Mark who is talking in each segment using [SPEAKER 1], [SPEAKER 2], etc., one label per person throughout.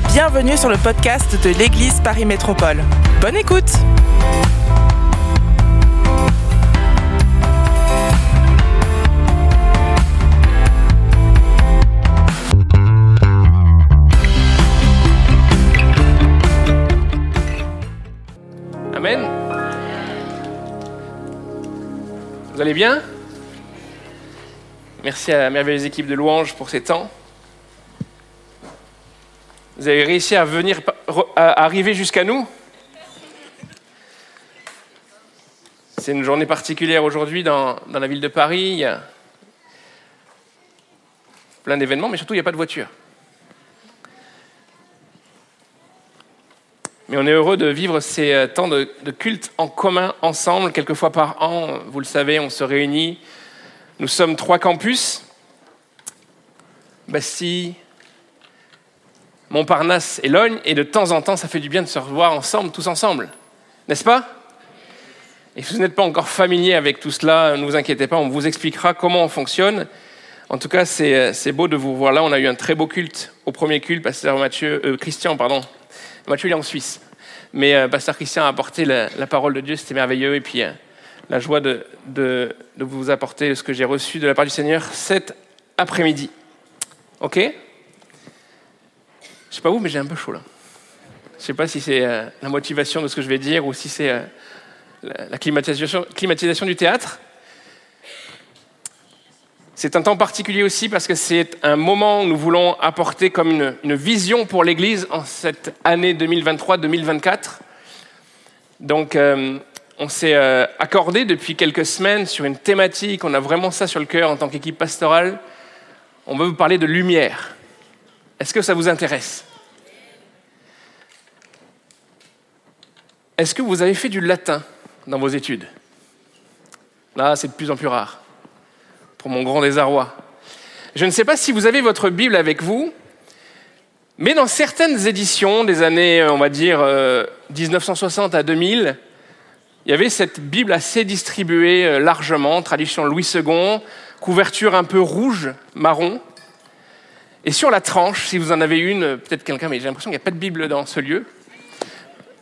[SPEAKER 1] et bienvenue sur le podcast de l'Église Paris Métropole. Bonne écoute
[SPEAKER 2] Amen. Vous allez bien? Merci à la merveilleuse équipe de louanges pour ces temps. Vous avez réussi à venir, à arriver jusqu'à nous. C'est une journée particulière aujourd'hui dans, dans, la ville de Paris. Il y a plein d'événements, mais surtout il n'y a pas de voiture. Mais on est heureux de vivre ces euh, temps de, de culte en commun, ensemble, quelques fois par an. Vous le savez, on se réunit. Nous sommes trois campus. Bastille, Montparnasse et Logne, et de temps en temps, ça fait du bien de se revoir ensemble, tous ensemble. N'est-ce pas? Et si vous n'êtes pas encore familier avec tout cela, ne vous inquiétez pas, on vous expliquera comment on fonctionne. En tout cas, c'est beau de vous voir là. On a eu un très beau culte au premier culte, Pasteur Mathieu, euh, Christian, pardon. Mathieu, il est en Suisse. Mais euh, Pasteur Christian a apporté la, parole de Dieu, c'était merveilleux. Et puis, euh, la joie de, de, de, vous apporter ce que j'ai reçu de la part du Seigneur cet après-midi. OK? Je sais pas vous, mais j'ai un peu chaud là. Je sais pas si c'est euh, la motivation de ce que je vais dire ou si c'est euh, la climatisation, du théâtre. C'est un temps particulier aussi parce que c'est un moment où nous voulons apporter comme une, vision pour l'Église en cette année 2023-2024. Donc, euh, on s'est accordé depuis quelques semaines sur une thématique, on a vraiment ça sur le cœur en tant qu'équipe pastorale. On veut vous parler de lumière. Est-ce que ça vous intéresse? Est-ce que vous avez fait du latin dans vos études? Là, c'est de plus en plus rare, pour mon grand désarroi. Je ne sais pas si vous avez votre Bible avec vous, mais dans certaines éditions des années, on va dire, 1960 à 2000, il y avait cette Bible assez distribuée euh, largement, traduction Louis II, couverture un peu rouge, marron, et sur la tranche, si vous en avez une, peut-être quelqu'un, mais j'ai l'impression qu'il n'y a pas de Bible dans ce lieu.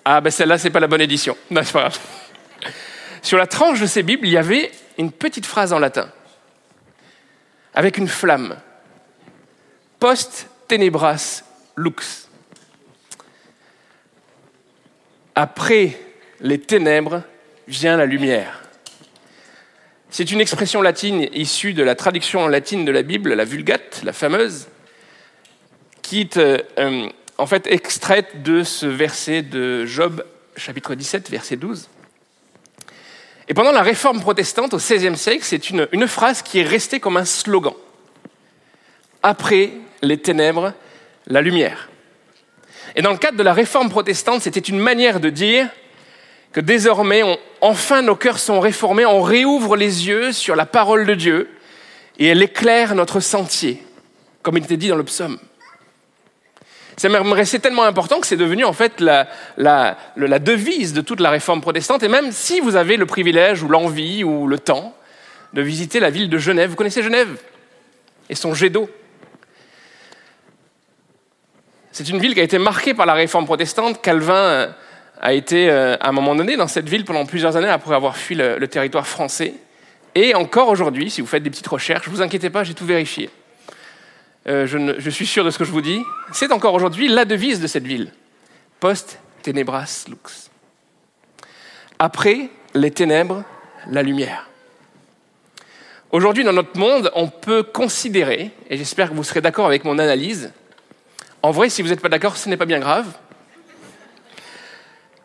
[SPEAKER 2] Ah, ben celle-là, c'est pas la bonne édition. Sur la tranche de ces Bibles, il y avait une petite phrase en latin, avec une flamme. Post tenebras lux. Après les ténèbres vient la lumière. C'est une expression latine issue de la traduction latine de la Bible, la Vulgate, la fameuse, qui est euh, en fait extraite de ce verset de Job, chapitre 17, verset 12. Et pendant la réforme protestante au XVIe siècle, c'est une, phrase qui est restée comme un slogan. Après les ténèbres, la lumière. Et dans le cadre de la réforme protestante, c'était une manière de dire que désormais, enfin nos cœurs sont réformés, on réouvre les yeux sur la parole de Dieu et elle éclaire notre sentier, comme il était dit dans le psaume. Ça me restait tellement important que c'est devenu en fait la, devise de toute la réforme protestante. Et même si vous avez le privilège ou l'envie ou le temps de visiter la ville de Genève, vous connaissez Genève et son jet d'eau. C'est une ville qui a été marquée par la réforme protestante. Calvin euh, a été euh, à un moment donné dans cette ville pendant plusieurs années après avoir fui le, territoire français. Et encore aujourd'hui, si vous faites des petites recherches, vous inquiétez pas, j'ai tout vérifié. Euh, je, suis sûr de ce que je vous dis, c'est encore aujourd'hui la devise de cette ville. Post tenebras lux. Après les ténèbres, la lumière. Aujourd'hui, dans notre monde, on peut considérer, et j'espère que vous serez d'accord avec mon analyse, en vrai, si vous n'êtes pas d'accord, ce n'est pas bien grave,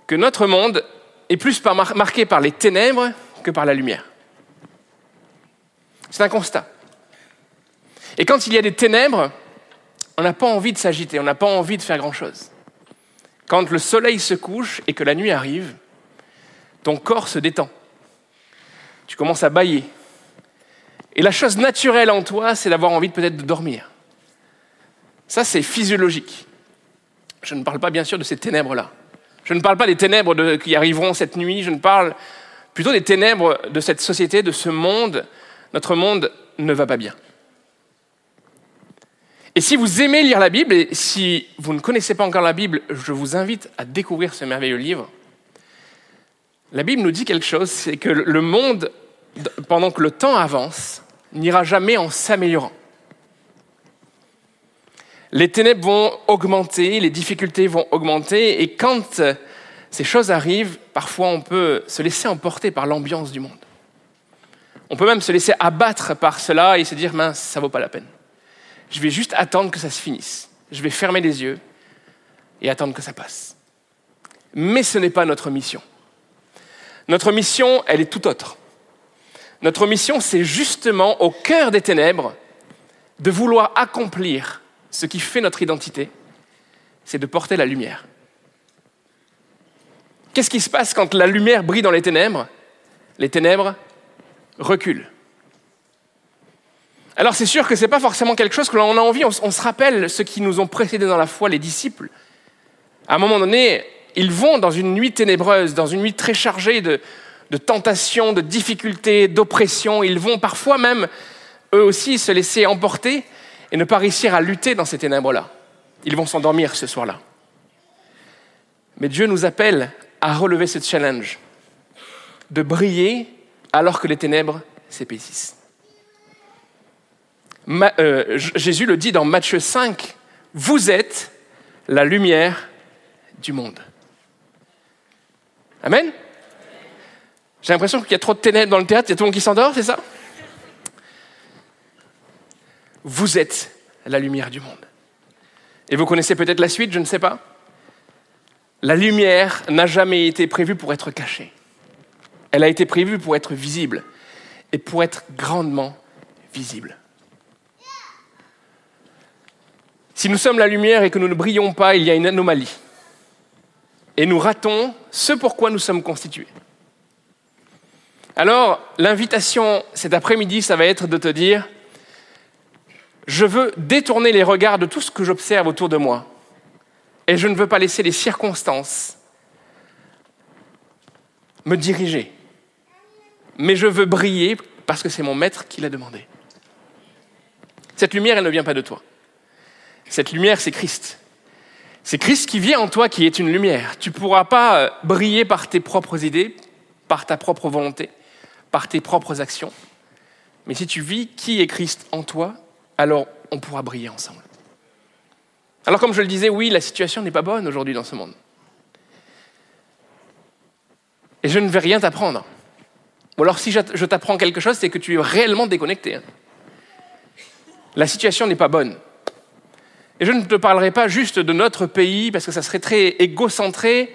[SPEAKER 2] que notre monde est plus marqué par les ténèbres que par la lumière. C'est un constat. Et quand il y a des ténèbres, on n'a pas envie de s'agiter, on n'a pas envie de faire grand-chose. Quand le soleil se couche et que la nuit arrive, ton corps se détend. Tu commences à bailler. Et la chose naturelle en toi, c'est d'avoir envie peut-être de dormir. Ça, c'est physiologique. Je ne parle pas bien sûr de ces ténèbres-là. Je ne parle pas des ténèbres qui arriveront cette nuit, je ne parle plutôt des ténèbres de cette société, de ce monde. Notre monde ne va pas bien. Et si vous aimez lire la Bible, et si vous ne connaissez pas encore la Bible, je vous invite à découvrir ce merveilleux livre. La Bible nous dit quelque chose, c'est que le monde, pendant que le temps avance, n'ira jamais en s'améliorant. Les ténèbres vont augmenter, les difficultés vont augmenter, et quand ces choses arrivent, parfois on peut se laisser emporter par l'ambiance du monde. On peut même se laisser abattre par cela et se dire, mince, ça vaut pas la peine. Je vais juste attendre que ça se finisse. Je vais fermer les yeux et attendre que ça passe. Mais ce n'est pas notre mission. Notre mission, elle est tout autre. Notre mission, c'est justement au cœur des ténèbres de vouloir accomplir ce qui fait notre identité, c'est de porter la lumière. Qu'est-ce qui se passe quand la lumière brille dans les ténèbres? Les ténèbres reculent. Alors c'est sûr que ce n'est pas forcément quelque chose que l'on a envie. On, se rappelle ceux qui nous ont précédés dans la foi, les disciples. À un moment donné, ils vont dans une nuit ténébreuse, dans une nuit très chargée de, de tentations, de difficultés, d'oppression. Ils vont parfois même, eux aussi, se laisser emporter et ne pas réussir à lutter dans ces ténèbres-là. Ils vont s'endormir ce soir-là. Mais Dieu nous appelle à relever ce challenge, de briller alors que les ténèbres s'épaississent. Euh, Jésus le dit dans Matthieu 5, vous êtes la lumière du monde. Amen J'ai l'impression qu'il y a trop de ténèbres dans le théâtre, il y a tout le monde qui s'endort, c'est ça? Vous êtes la lumière du monde. Et vous connaissez peut-être la suite, je ne sais pas. La lumière n'a jamais été prévue pour être cachée. Elle a été prévue pour être visible et pour être grandement visible. Si nous sommes la lumière et que nous ne brillons pas, il y a une anomalie. Et nous ratons ce pourquoi nous sommes constitués. Alors, l'invitation cet après-midi, ça va être de te dire, je veux détourner les regards de tout ce que j'observe autour de moi. Et je ne veux pas laisser les circonstances me diriger. Mais je veux briller parce que c'est mon maître qui l'a demandé. Cette lumière, elle ne vient pas de toi. Cette lumière, c'est Christ. C'est Christ qui vient en toi qui est une lumière. Tu ne pourras pas euh, briller par tes propres idées, par ta propre volonté, par tes propres actions. Mais si tu vis qui est Christ en toi, alors on pourra briller ensemble. Alors comme je le disais, oui, la situation n'est pas bonne aujourd'hui dans ce monde. Et je ne vais rien t'apprendre. Ou alors si je t'apprends quelque chose, c'est que tu es réellement déconnecté. La situation n'est pas bonne. Et je ne te parlerai pas juste de notre pays, parce que ça serait très égocentré.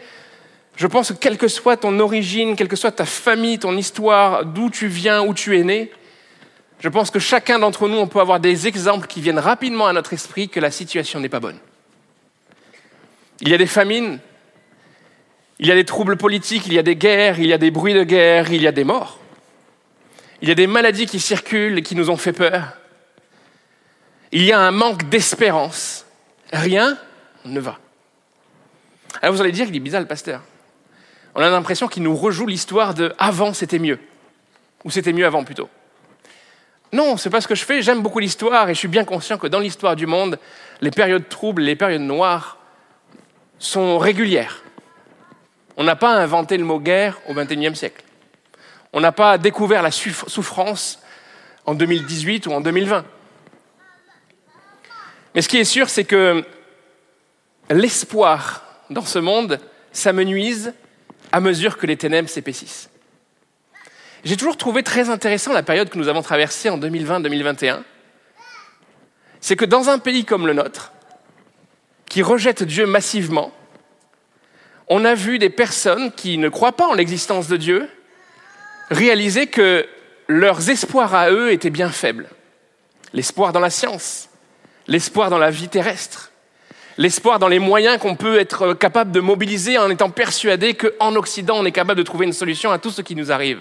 [SPEAKER 2] Je pense que quelle que soit ton origine, quelle que soit ta famille, ton histoire, d'où tu viens, où tu es né, je pense que chacun d'entre nous, on peut avoir des exemples qui viennent rapidement à notre esprit que la situation n'est pas bonne. Il y a des famines, il y a des troubles politiques, il y a des guerres, il y a des bruits de guerre, il y a des morts. Il y a des maladies qui circulent et qui nous ont fait peur. Il y a un manque d'espérance. Rien ne va. Alors vous allez dire qu'il est bizarre le pasteur. On a l'impression qu'il nous rejoue l'histoire de avant c'était mieux. Ou c'était mieux avant plutôt. Non, c'est pas ce que je fais. J'aime beaucoup l'histoire et je suis bien conscient que dans l'histoire du monde, les périodes troubles, les périodes noires sont régulières. On n'a pas inventé le mot guerre au XXIe siècle. On n'a pas découvert la souffrance en 2018 ou en 2020. Mais ce qui est sûr, c'est que l'espoir dans ce monde s'amenuise à mesure que les ténèbres s'épaississent. J'ai toujours trouvé très intéressant la période que nous avons traversée en 2020-2021. C'est que dans un pays comme le nôtre, qui rejette Dieu massivement, on a vu des personnes qui ne croient pas en l'existence de Dieu réaliser que leurs espoirs à eux étaient bien faibles. L'espoir dans la science, l'espoir dans la vie terrestre, l'espoir dans les moyens qu'on peut être capable de mobiliser en étant persuadé qu'en Occident, on est capable de trouver une solution à tout ce qui nous arrive.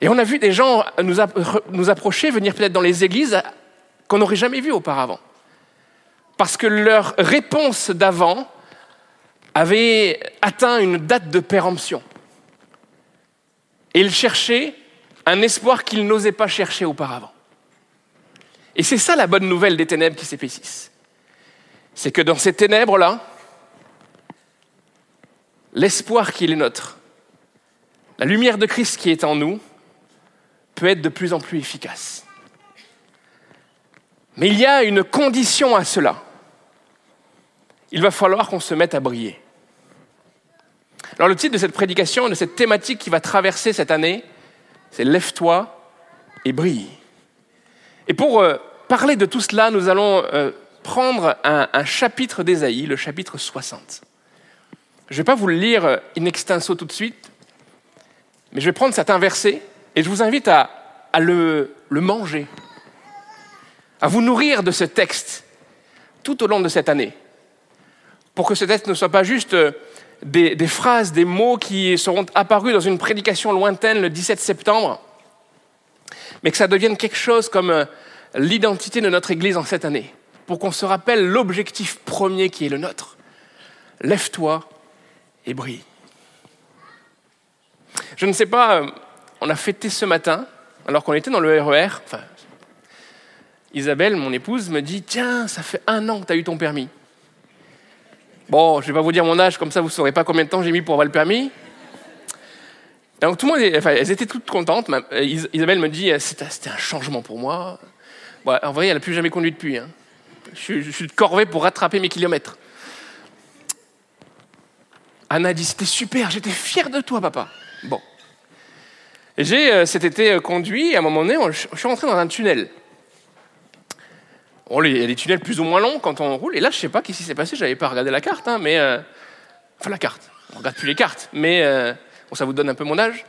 [SPEAKER 2] Et on a vu des gens nous, approcher, venir peut-être dans les églises qu'on n'aurait jamais vues auparavant. Parce que leur réponse d'avant avait atteint une date de péremption. Et ils cherchaient un espoir qu'ils n'osaient pas chercher auparavant. Et c'est ça la bonne nouvelle des ténèbres qui s'épaississent. C'est que dans ces ténèbres-là, l'espoir qui est nôtre, la lumière de Christ qui est en nous, peut être de plus en plus efficace. Mais il y a une condition à cela. Il va falloir qu'on se mette à briller. Alors le titre de cette prédication, de cette thématique qui va traverser cette année, c'est Lève-toi et brille. Et pour euh, parler de tout cela, nous allons euh, prendre un, chapitre d'Ésaïe, le chapitre 60. Je ne vais pas vous le lire euh, in extenso tout de suite, mais je vais prendre certains versets et je vous invite à, le, manger, à vous nourrir de ce texte tout au long de cette année, pour que ce texte ne soit pas juste des, phrases, des mots qui seront apparus dans une prédication lointaine le 17 septembre, mais que ça devienne quelque chose comme euh, l'identité de notre Église en cette année, pour qu'on se rappelle l'objectif premier qui est le nôtre. Lève-toi et brille. Je ne sais pas, euh, on a fêté ce matin, alors qu'on était dans le RER, e Isabelle, mon épouse, me dit Tiens, ça fait un an que tu as eu ton permis. Bon, je ne vais pas vous dire mon âge, comme ça vous ne saurez pas combien de temps j'ai mis pour avoir le permis. Donc tout le monde, enfin, elles étaient toutes contentes. Euh, Isabelle me dit C'était un changement pour moi. Bon, en vrai, elle n'a plus jamais conduit depuis. Hein. Je, suis de corvée pour rattraper mes kilomètres. Anna dit C'était super, j'étais fier de toi, papa. Bon. J'ai euh, cet été euh, conduit, et à un moment donné, je suis rentré dans un tunnel. Il y a des tunnels plus ou moins longs quand on roule, et là, je sais pas ce qui s'est passé, je n'avais pas regardé la carte, hein, mais. Euh, enfin, la carte. On ne regarde plus les cartes, mais bon, ça vous donne un peu mon âge.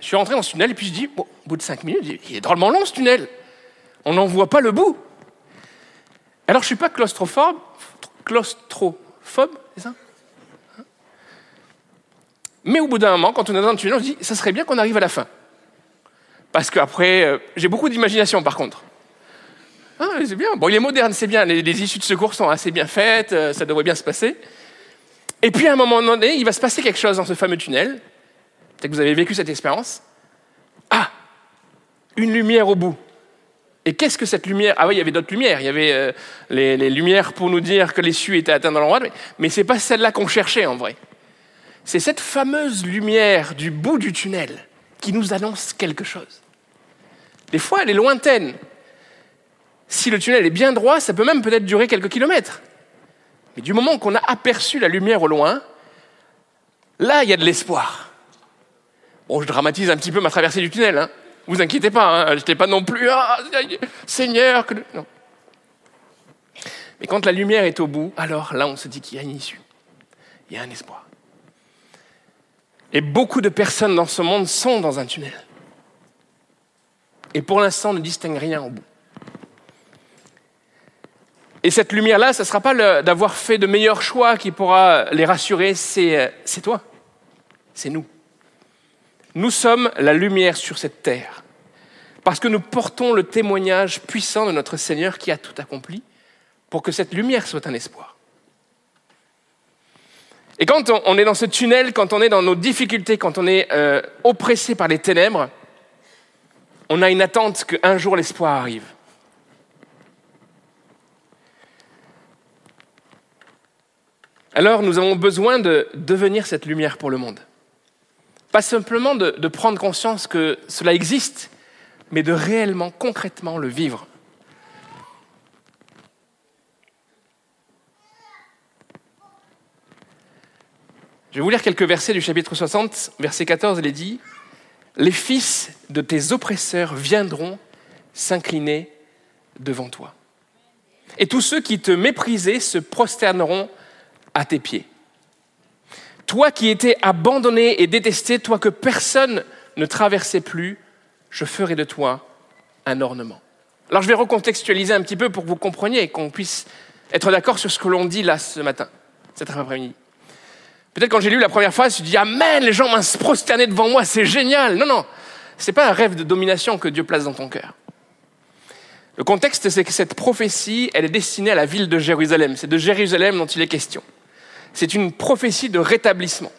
[SPEAKER 2] Je suis rentré dans ce tunnel, et puis je dis, au bout de cinq minutes, il est drôlement long ce tunnel. On n'en voit pas le bout. Alors, je suis pas claustrophobe, claustrophobe, c'est ça? Mais au bout d'un moment, quand on est dans un tunnel, on se ça serait bien qu'on arrive à la fin. Parce qu'après, euh, j'ai beaucoup d'imagination par contre. Ah, c'est bien. Bon, il est moderne, c'est bien. Les, les, issues de secours sont assez bien faites, euh, ça devrait bien se passer. Et puis à un moment donné, il va se passer quelque chose dans ce fameux tunnel. Peut-être que vous avez vécu cette expérience. Ah Une lumière au bout. Et qu'est-ce que cette lumière? Ah oui, il y avait d'autres lumières. Il y avait euh, les, lumières pour nous dire que les cieux étaient atteints dans l'endroit, mais, mais ce n'est pas celle-là qu'on cherchait en vrai c'est cette fameuse lumière du bout du tunnel qui nous annonce quelque chose. Des fois, elle est lointaine. Si le tunnel est bien droit, ça peut même peut-être durer quelques kilomètres. Mais du moment qu'on a aperçu la lumière au loin, là, il y a de l'espoir. Bon, je dramatise un petit peu ma traversée du tunnel. Hein. Vous inquiétez pas, hein. je n'étais pas non plus ah, Seigneur. Que... Non. Mais quand la lumière est au bout, alors là, on se dit qu'il y a une issue. Il y a un espoir. Et beaucoup de personnes dans ce monde sont dans un tunnel. Et pour l'instant, ne distinguent rien au bout. Et cette lumière-là, ce ne sera pas d'avoir fait de meilleurs choix qui pourra les rassurer, c'est toi, c'est nous. Nous sommes la lumière sur cette terre, parce que nous portons le témoignage puissant de notre Seigneur qui a tout accompli, pour que cette lumière soit un espoir. Et quand on est dans ce tunnel, quand on est dans nos difficultés, quand on est euh, oppressé par les ténèbres, on a une attente qu'un jour l'espoir arrive. Alors nous avons besoin de devenir cette lumière pour le monde. Pas simplement de, prendre conscience que cela existe, mais de réellement, concrètement le vivre. Je vais vous lire quelques versets du chapitre 60, verset 14, il est dit Les fils de tes oppresseurs viendront s'incliner devant toi. Et tous ceux qui te méprisaient se prosterneront à tes pieds. Toi qui étais abandonné et détesté, toi que personne ne traversait plus, je ferai de toi un ornement. Alors je vais recontextualiser un petit peu pour que vous compreniez et qu'on puisse être d'accord sur ce que l'on dit là ce matin, cet après-midi. Peut-être quand j'ai lu la première phrase, je me dit Amen, les gens vont se prosterner devant moi, c'est génial. Non, non, ce n'est pas un rêve de domination que Dieu place dans ton cœur. Le contexte, c'est que cette prophétie, elle est destinée à la ville de Jérusalem. C'est de Jérusalem dont il est question. C'est une prophétie de rétablissement.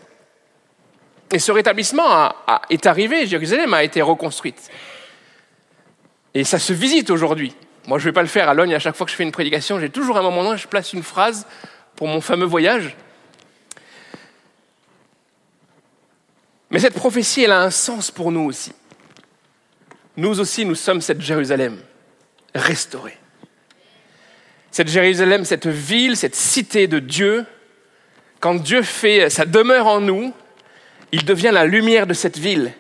[SPEAKER 2] Et ce rétablissement est arrivé, Jérusalem a été reconstruite. Et ça se visite aujourd'hui. Moi, je ne vais pas le faire à Logne à chaque fois que je fais une prédication. J'ai toujours un moment donné, je place une phrase pour mon fameux voyage. Mais cette prophétie, elle a un sens pour nous aussi. Nous aussi, nous sommes cette Jérusalem restaurée. Cette Jérusalem, cette ville, cette cité de Dieu, quand Dieu fait sa demeure en nous, il devient la lumière de cette ville.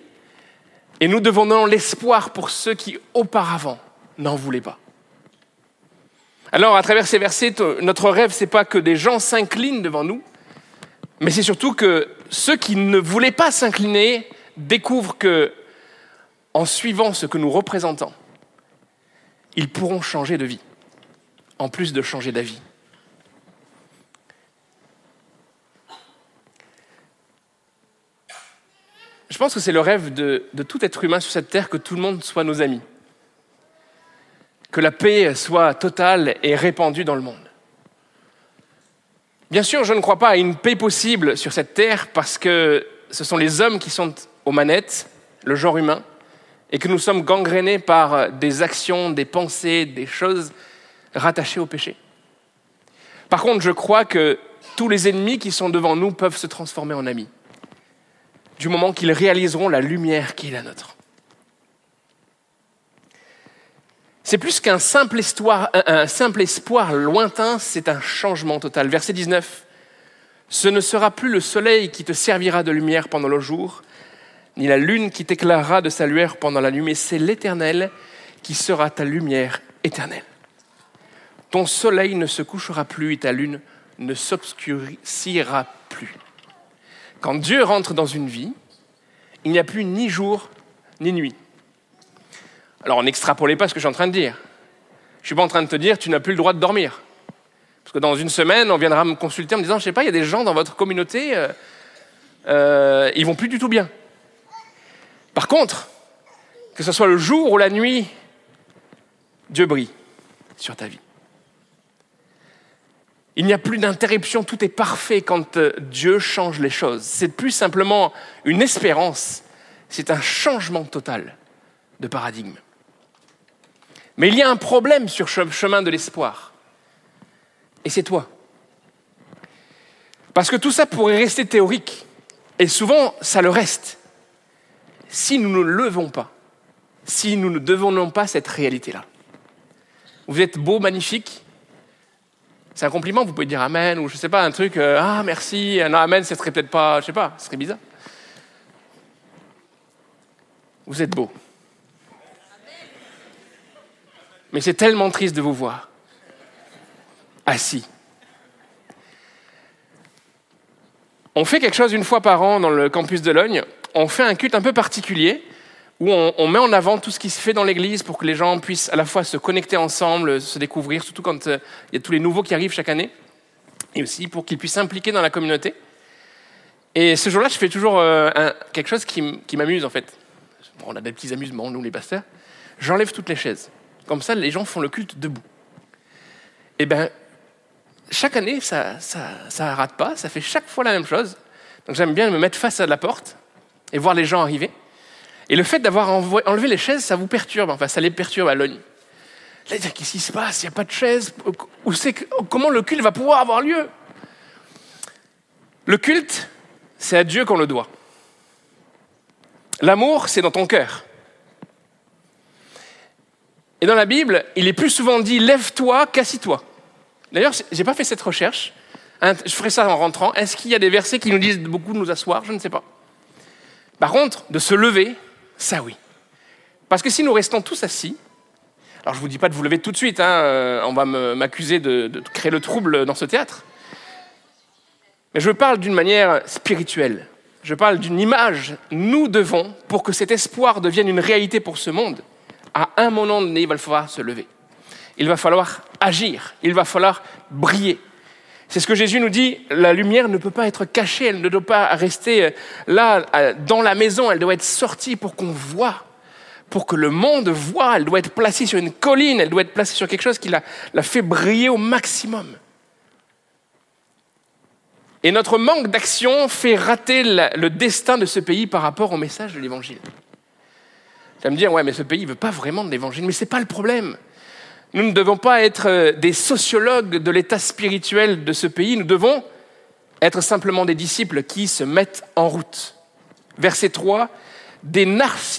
[SPEAKER 2] Et nous devenons l'espoir pour ceux qui auparavant n'en voulaient pas. Alors, à travers ces versets, notre rêve, c'est pas que des gens s'inclinent devant nous, mais c'est surtout que ceux qui ne voulaient pas s'incliner découvrent que, en suivant ce que nous représentons, ils pourront changer de vie, en plus de changer d'avis. Je pense que c'est le rêve de, tout être humain sur cette terre que tout le monde soit nos amis, que la paix soit totale et répandue dans le monde. Bien sûr, je ne crois pas à une paix possible sur cette terre parce que ce sont les hommes qui sont aux manettes, le genre humain, et que nous sommes gangrénés par des actions, des pensées, des choses rattachées au péché. Par contre, je crois que tous les ennemis qui sont devant nous peuvent se transformer en amis, du moment qu'ils réaliseront la lumière qui est la nôtre. C'est plus qu'un simple, espoir lointain, c'est un changement total. Verset 19. Ce ne sera plus le soleil qui te servira de lumière pendant le jour, ni la lune qui t'éclairera de sa lueur pendant la nuit, mais c'est l'Éternel qui sera ta lumière éternelle. Ton soleil ne se couchera plus et ta lune ne s'obscurcira. Quand Dieu rentre dans une vie, il n'y a plus ni jour ni nuit. Alors, n'extrapolez pas ce que je suis en train de dire. Je ne suis pas en train de te dire, tu n'as plus le droit de dormir. Parce que dans une semaine, on viendra me consulter en me disant, je sais pas, il y a des gens dans votre communauté, euh, euh, ils vont plus du tout bien. Par contre, que ce soit le jour ou la nuit, Dieu brille sur ta vie. Il n'y a plus d'interruption, tout est parfait quand euh, Dieu change les choses. C'est plus simplement une espérance, c'est un changement total de paradigme. Mais il y a un problème sur le chemin de l'espoir. Et c'est toi. Parce que tout ça pourrait rester théorique. Et souvent, ça le reste. Si nous ne levons pas, si nous ne devenons pas cette réalité-là. Vous êtes beau, magnifique. C'est un compliment, vous pouvez dire Amen, ou je ne sais pas, un truc, euh, ah merci, non, Amen, ce serait peut-être pas, je sais pas, ce serait bizarre. Vous êtes beau. Mais c'est tellement triste de vous voir assis. On fait quelque chose une fois par an dans le campus de Logne. On fait un culte un peu particulier où on, met en avant tout ce qui se fait dans l'église pour que les gens puissent à la fois se connecter ensemble, se découvrir, surtout quand euh, il y a tous les nouveaux qui arrivent chaque année, et aussi pour qu'ils puissent s'impliquer dans la communauté. Et ce jour-là, je fais toujours euh, quelque chose qui, m'amuse en fait. on a des petits amusements, nous les pasteurs. J'enlève toutes les chaises. Comme ça, les gens font le culte debout. Eh bien, chaque année, ça ça, rate pas, ça fait chaque fois la même chose. Donc j'aime bien me mettre face à la porte et voir les gens arriver. Et le fait d'avoir enlevé les chaises, ça vous perturbe, enfin ça les perturbe à l'œil. Là, qu'est-ce qui se passe? Il n'y a pas de chaise. Où comment le culte va pouvoir avoir lieu? Le culte, c'est à Dieu qu'on le doit. L'amour, c'est dans ton cœur. Et dans la Bible, il est plus souvent dit lève-toi qu'assis-toi. D'ailleurs, je n'ai pas fait cette recherche. Je ferai ça en rentrant. Est-ce qu'il y a des versets qui nous disent beaucoup de nous asseoir? Je ne sais pas. Par contre, de se lever, ça oui. Parce que si nous restons tous assis, alors je ne vous dis pas de vous lever tout de suite, hein, euh, on va m'accuser de, de créer le trouble dans ce théâtre. Mais je parle d'une manière spirituelle. Je parle d'une image. Nous devons, pour que cet espoir devienne une réalité pour ce monde, à un moment donné, il va falloir se lever. Il va falloir agir. Il va falloir briller. C'est ce que Jésus nous dit, la lumière ne peut pas être cachée, elle ne doit pas rester euh, là, dans la maison, elle doit être sortie pour qu'on voit, pour que le monde voit, elle doit être placée sur une colline, elle doit être placée sur quelque chose qui la, fait briller au maximum. Et notre manque d'action fait rater le destin de ce pays par rapport au message de l'Évangile. vas me dire, ouais, mais ce pays ne veut pas vraiment de l'évangile. Mais ce n'est pas le problème. Nous ne devons pas être euh, des sociologues de l'état spirituel de ce pays. Nous devons être simplement des disciples qui se mettent en route. Verset 3, des,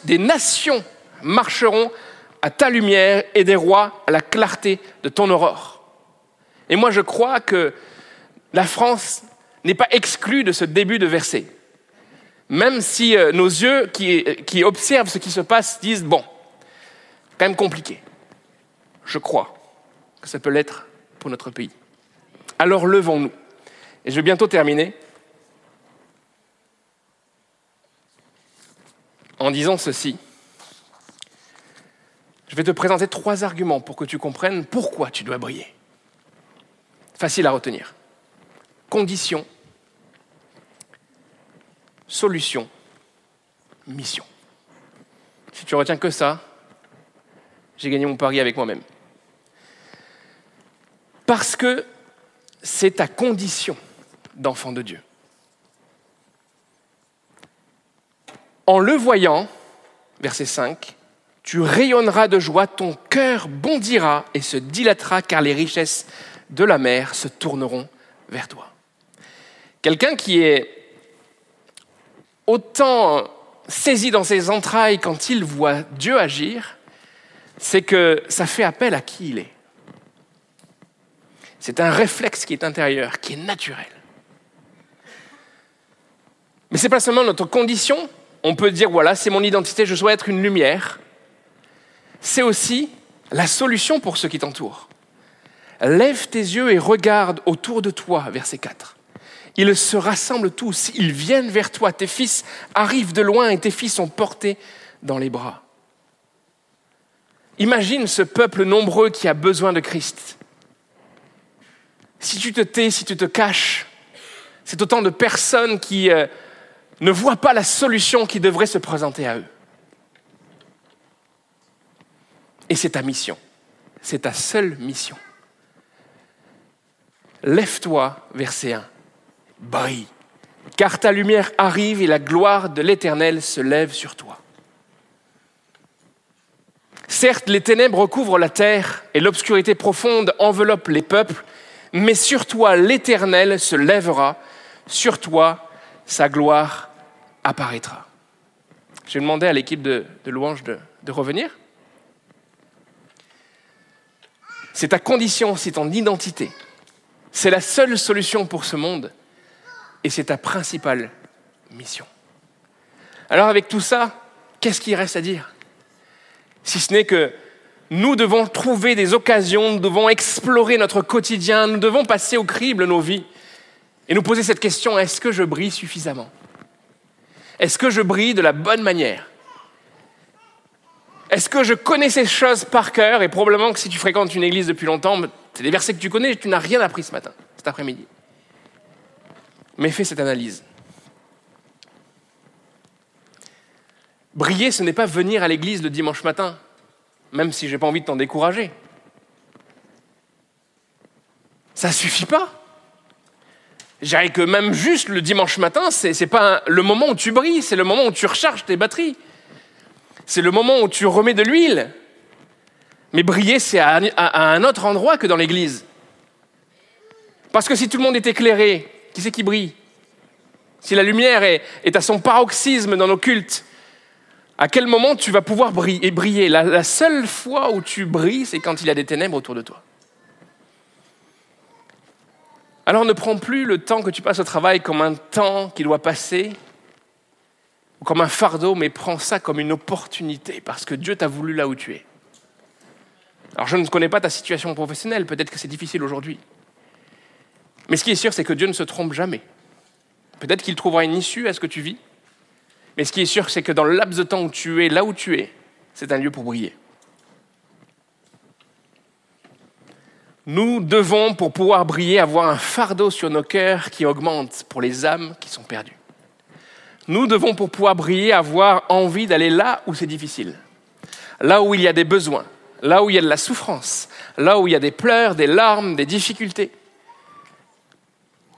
[SPEAKER 2] des nations marcheront à ta lumière et des rois à la clarté de ton aurore. Et moi, je crois que la France n'est pas exclue de ce début de verset. Même si euh, nos yeux qui, qui observent ce qui se passe disent, bon, quand même compliqué. Je crois que ça peut l'être pour notre pays. Alors levons-nous. Et je vais bientôt terminer en disant ceci. Je vais te présenter trois arguments pour que tu comprennes pourquoi tu dois briller. Facile à retenir. Condition, solution, mission. Si tu retiens que ça, j'ai gagné mon pari avec moi-même. Parce que c'est ta condition d'enfant de Dieu. En le voyant, verset 5, tu rayonneras de joie, ton cœur bondira et se dilatera car les richesses de la mer se tourneront vers toi. Quelqu'un qui est autant saisi dans ses entrailles quand il voit Dieu agir, c'est que ça fait appel à qui il est. C'est un réflexe qui est intérieur, qui est naturel. Mais ce n'est pas seulement notre condition. On peut dire, voilà, c'est mon identité, je souhaite être une lumière. C'est aussi la solution pour ceux qui t'entourent. Lève tes yeux et regarde autour de toi, verset 4. Ils se rassemblent tous, ils viennent vers toi, tes fils arrivent de loin et tes fils sont portés dans les bras. Imagine ce peuple nombreux qui a besoin de Christ. Si tu te tais, si tu te caches, c'est autant de personnes qui euh, ne voient pas la solution qui devrait se présenter à eux. Et c'est ta mission. C'est ta seule mission. Lève-toi, verset 1. Brille, car ta lumière arrive et la gloire de l'Éternel se lève sur toi. Certes, les ténèbres recouvrent la terre et l'obscurité profonde enveloppe les peuples, mais sur toi l'Éternel se lèvera, sur toi sa gloire apparaîtra. J'ai demandé à l'équipe de, louanges de, de revenir. C'est ta condition, c'est ton identité. C'est la seule solution pour ce monde et c'est ta principale mission. Alors avec tout ça, qu'est-ce qu'il reste à dire? Si ce n'est que nous devons trouver des occasions, nous devons explorer notre quotidien, nous devons passer au crible nos vies. Et nous poser cette question, est-ce que je brille suffisamment? Est-ce que je brille de la bonne manière? Est-ce que je connais ces choses par cœur? Et probablement que si tu fréquentes une église depuis longtemps, c'est des versets que tu connais et tu n'as rien appris ce matin, cet après-midi. Mais fais cette analyse. Briller, ce n'est pas venir à l'église le dimanche matin même si je n'ai pas envie de t'en décourager. Ça ne suffit pas. Je dirais que même juste le dimanche matin, ce n'est pas le moment où tu brilles, c'est le moment où tu recharges tes batteries. C'est le moment où tu remets de l'huile. Mais briller, c'est à, un autre endroit que dans l'église. Parce que si tout le monde est éclairé, qui c'est qui brille? Si la lumière est à son paroxysme dans nos cultes, à quel moment tu vas pouvoir briller, briller la, seule fois où tu brilles, c'est quand il y a des ténèbres autour de toi. Alors ne prends plus le temps que tu passes au travail comme un temps qui doit passer, ou comme un fardeau, mais prends ça comme une opportunité, parce que Dieu t'a voulu là où tu es. Alors je ne connais pas ta situation professionnelle, peut-être que c'est difficile aujourd'hui. Mais ce qui est sûr, c'est que Dieu ne se trompe jamais. Peut-être qu'il trouvera une issue à ce que tu vis, mais ce qui est sûr, c'est que dans le laps de temps où tu es là où tu es, c'est un lieu pour briller. Nous devons, pour pouvoir briller, avoir un fardeau sur nos cœurs qui augmente pour les âmes qui sont perdues. Nous devons, pour pouvoir briller, avoir envie d'aller là où c'est difficile, là où il y a des besoins, là où il y a de la souffrance, là où il y a des pleurs, des larmes, des difficultés.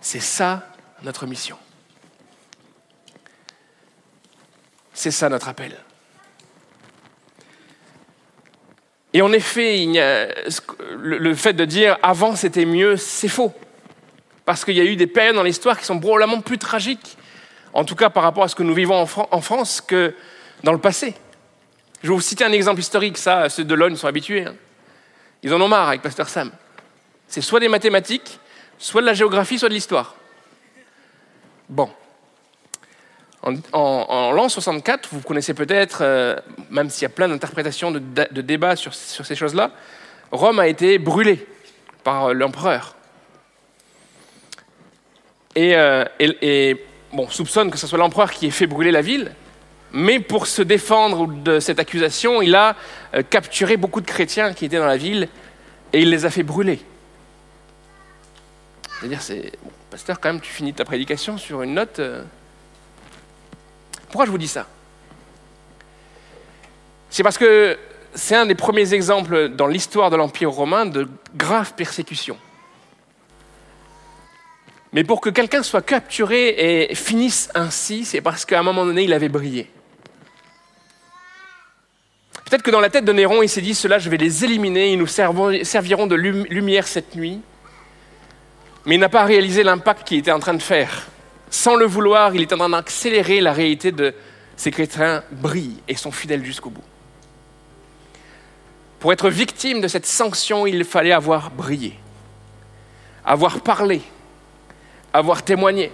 [SPEAKER 2] C'est ça notre mission. C'est ça notre appel. Et en effet, le fait de dire avant c'était mieux, c'est faux. Parce qu'il y a eu des périodes dans l'histoire qui sont probablement plus tragiques, en tout cas par rapport à ce que nous vivons en, France, que dans le passé. Je vais vous citer un exemple historique, ça, ceux de l'ONU sont habitués. Hein. Ils en ont marre avec Pasteur Sam. C'est soit des mathématiques, soit de la géographie, soit de l'histoire. Bon. En, l'an 64, vous connaissez peut-être, euh, même s'il y a plein d'interprétations, de, débats sur, ces choses-là, Rome a été brûlée par euh, l'empereur. Euh, et, bon, soupçonne que ce soit l'empereur qui ait fait brûler la ville, mais pour se défendre de cette accusation, il a capturé beaucoup de chrétiens qui étaient dans la ville et il les a fait brûler. C'est-à-dire, c'est. Pasteur, quand même, tu finis ta prédication sur une note. Euh. Pourquoi je vous dis ça? C'est parce que c'est un des premiers exemples dans l'histoire de l'Empire romain de graves persécutions. Mais pour que quelqu'un soit capturé et finisse ainsi, c'est parce qu'à un moment donné, il avait brillé. Peut-être que dans la tête de Néron, il s'est dit, cela, je vais les éliminer, ils nous serviront de lumière cette nuit mais il n'a pas réalisé l'impact qu'il était en train de faire. Sans le vouloir, il est en train d'accélérer la réalité de ces chrétiens brillent et sont fidèles jusqu'au bout. Pour être victime de cette sanction, il fallait avoir brillé, avoir parlé, avoir témoigné.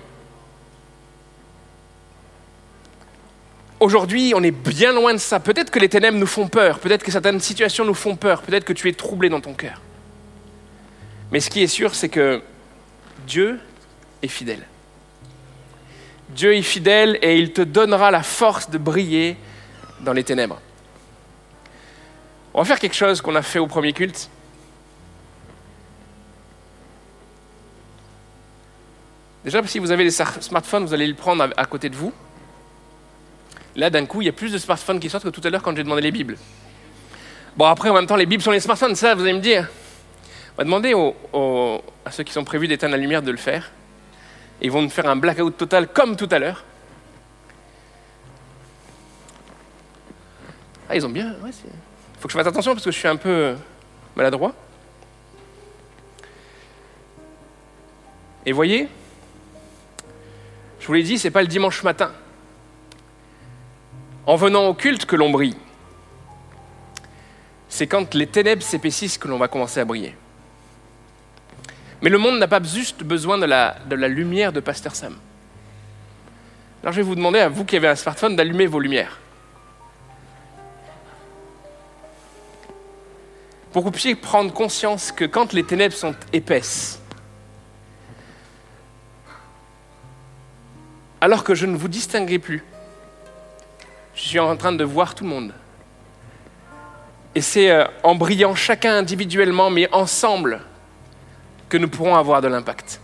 [SPEAKER 2] Aujourd'hui, on est bien loin de ça. Peut-être que les ténèbres nous font peur, peut-être que certaines situations nous font peur, peut-être que tu es troublé dans ton cœur. Mais ce qui est sûr, c'est que Dieu est fidèle. Dieu est fidèle et il te donnera la force de briller dans les ténèbres. On va faire quelque chose qu'on a fait au premier culte. Déjà, si vous avez des smartphones, vous allez le prendre à côté de vous. Là, d'un coup, il y a plus de smartphones qui sortent que tout à l'heure quand j'ai demandé les Bibles. Bon, après, en même temps, les Bibles sont les smartphones, ça, vous allez me dire. On va demander à ceux qui sont prévus d'éteindre la lumière de le faire. Ils vont nous faire un blackout total comme tout à l'heure. Ah, ils ont bien. Il faut que je fasse attention parce que je suis un peu maladroit. Et voyez, je vous l'ai dit, c'est pas le dimanche matin, en venant au culte que l'on brille. C'est quand les ténèbres s'épaississent que l'on va commencer à briller. Mais le monde n'a pas juste besoin de la, lumière de Pasteur Sam. Alors je vais vous demander à vous qui avez un smartphone d'allumer vos lumières. Pour que vous puissiez prendre conscience que quand les ténèbres sont épaisses, alors que je ne vous distinguerai plus, je suis en train de voir tout le monde. Et c'est euh, en brillant chacun individuellement, mais ensemble, que nous pourrons avoir de l'impact.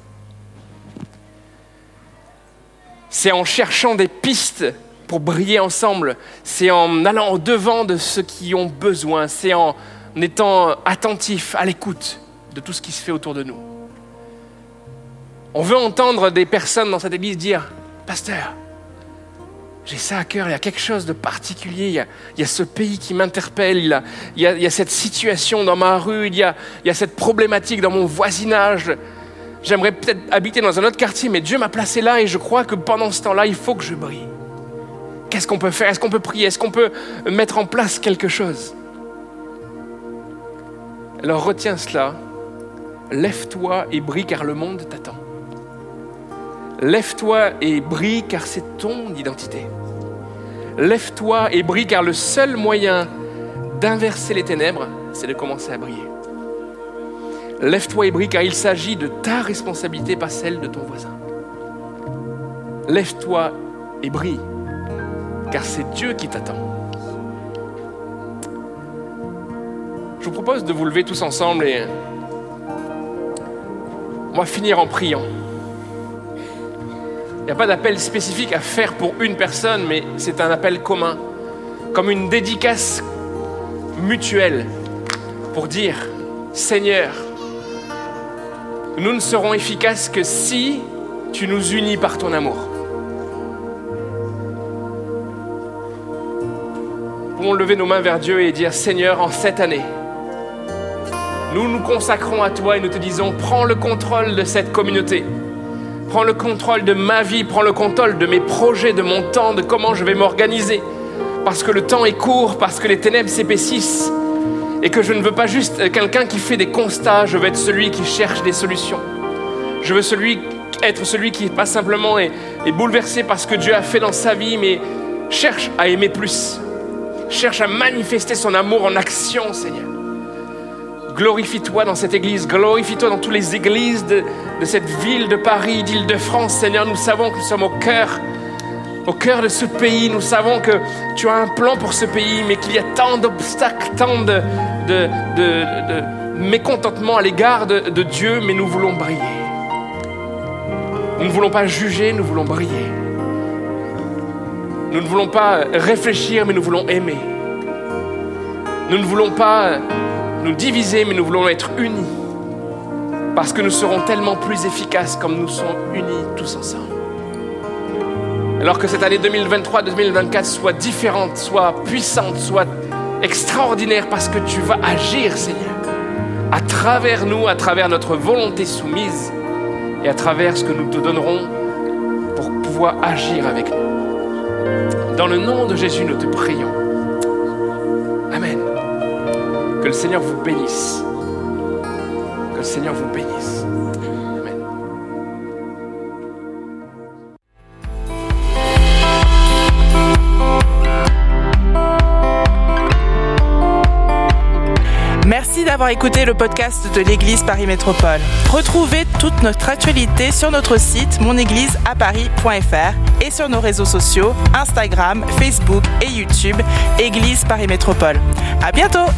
[SPEAKER 2] C'est en cherchant des pistes pour briller ensemble, c'est en allant au-devant de ceux qui ont besoin, c'est en étant attentif à l'écoute de tout ce qui se fait autour de nous. On veut entendre des personnes dans cette église dire, Pasteur, j'ai ça à cœur, il y a quelque chose de particulier, il y a, ce pays qui m'interpelle, il, il, y a cette situation dans ma rue, il y a, cette problématique dans mon voisinage. J'aimerais peut-être habiter dans un autre quartier, mais Dieu m'a placé là et je crois que pendant ce temps-là, il faut que je brille. Qu'est-ce qu'on peut faire? Est-ce qu'on peut prier? Est-ce qu'on peut mettre en place quelque chose? Alors retiens cela, lève-toi et brille car le monde t'attend. Lève-toi et brille car c'est ton identité. Lève-toi et brille car le seul moyen d'inverser les ténèbres, c'est de commencer à briller. Lève-toi et brille car il s'agit de ta responsabilité, pas celle de ton voisin. Lève-toi et brille car c'est Dieu qui t'attend. Je vous propose de vous lever tous ensemble et on va finir en priant. Il n'y a pas d'appel spécifique à faire pour une personne, mais c'est un appel commun, comme une dédicace mutuelle pour dire, Seigneur, nous ne serons efficaces que si tu nous unis par ton amour. pouvons lever nos mains vers Dieu et dire Seigneur, en cette année, nous nous consacrons à toi et nous te disons prends le contrôle de cette communauté. Prends le contrôle de ma vie, prends le contrôle de mes projets, de mon temps, de comment je vais m'organiser. Parce que le temps est court, parce que les ténèbres s'épaississent. Et que je ne veux pas juste quelqu'un qui fait des constats, je veux être celui qui cherche des solutions. Je veux être celui qui pas simplement est bouleversé par ce que Dieu a fait dans sa vie, mais cherche à aimer plus. Cherche à manifester son amour en action, Seigneur. Glorifie-toi dans cette église, glorifie-toi dans toutes les églises de, cette ville de Paris, d'Île-de-France, Seigneur. Nous savons que nous sommes au cœur, au cœur de ce pays. Nous savons que tu as un plan pour ce pays, mais qu'il y a tant d'obstacles, tant de, de, de, mécontentement à l'égard de Dieu, mais nous voulons briller. Nous ne voulons pas juger, nous voulons briller. Nous ne voulons pas réfléchir, mais nous voulons aimer. Nous ne voulons pas nous diviser, mais nous voulons être unis. Parce que nous serons tellement plus efficaces comme nous sommes unis tous ensemble. Alors que cette année 2023-2024 soit différente, soit puissante, soit extraordinaire, parce que tu vas agir, Seigneur, à travers nous, à travers notre volonté soumise et à travers ce que nous te donnerons pour pouvoir agir avec nous. Dans le nom de Jésus, nous te prions. Le Seigneur vous bénisse. Que le Seigneur vous bénisse. Amen.
[SPEAKER 1] Merci d'avoir écouté le podcast de l'Église Paris Métropole. Retrouvez toute notre actualité sur notre site monégliseaparis.fr et sur nos réseaux sociaux Instagram, Facebook et YouTube Église Paris Métropole. À bientôt!